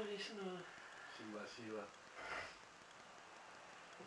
ですな。しわしわ。